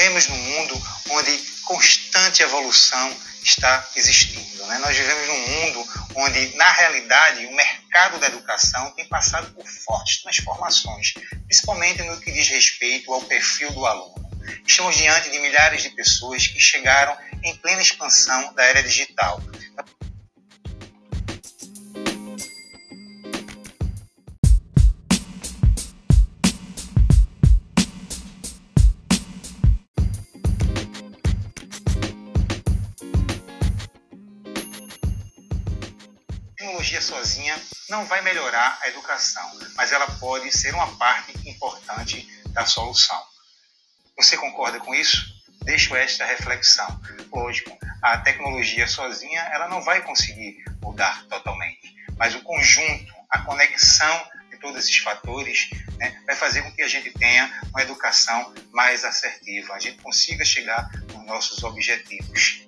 vivemos num mundo onde constante evolução está existindo. Né? Nós vivemos num mundo onde, na realidade, o mercado da educação tem passado por fortes transformações, principalmente no que diz respeito ao perfil do aluno. Estamos diante de milhares de pessoas que chegaram em plena expansão da era digital. Tecnologia sozinha não vai melhorar a educação, mas ela pode ser uma parte importante da solução. Você concorda com isso? Deixo esta reflexão. Lógico, a tecnologia sozinha ela não vai conseguir mudar totalmente, mas o conjunto, a conexão de todos esses fatores né, vai fazer com que a gente tenha uma educação mais assertiva, a gente consiga chegar nos nossos objetivos.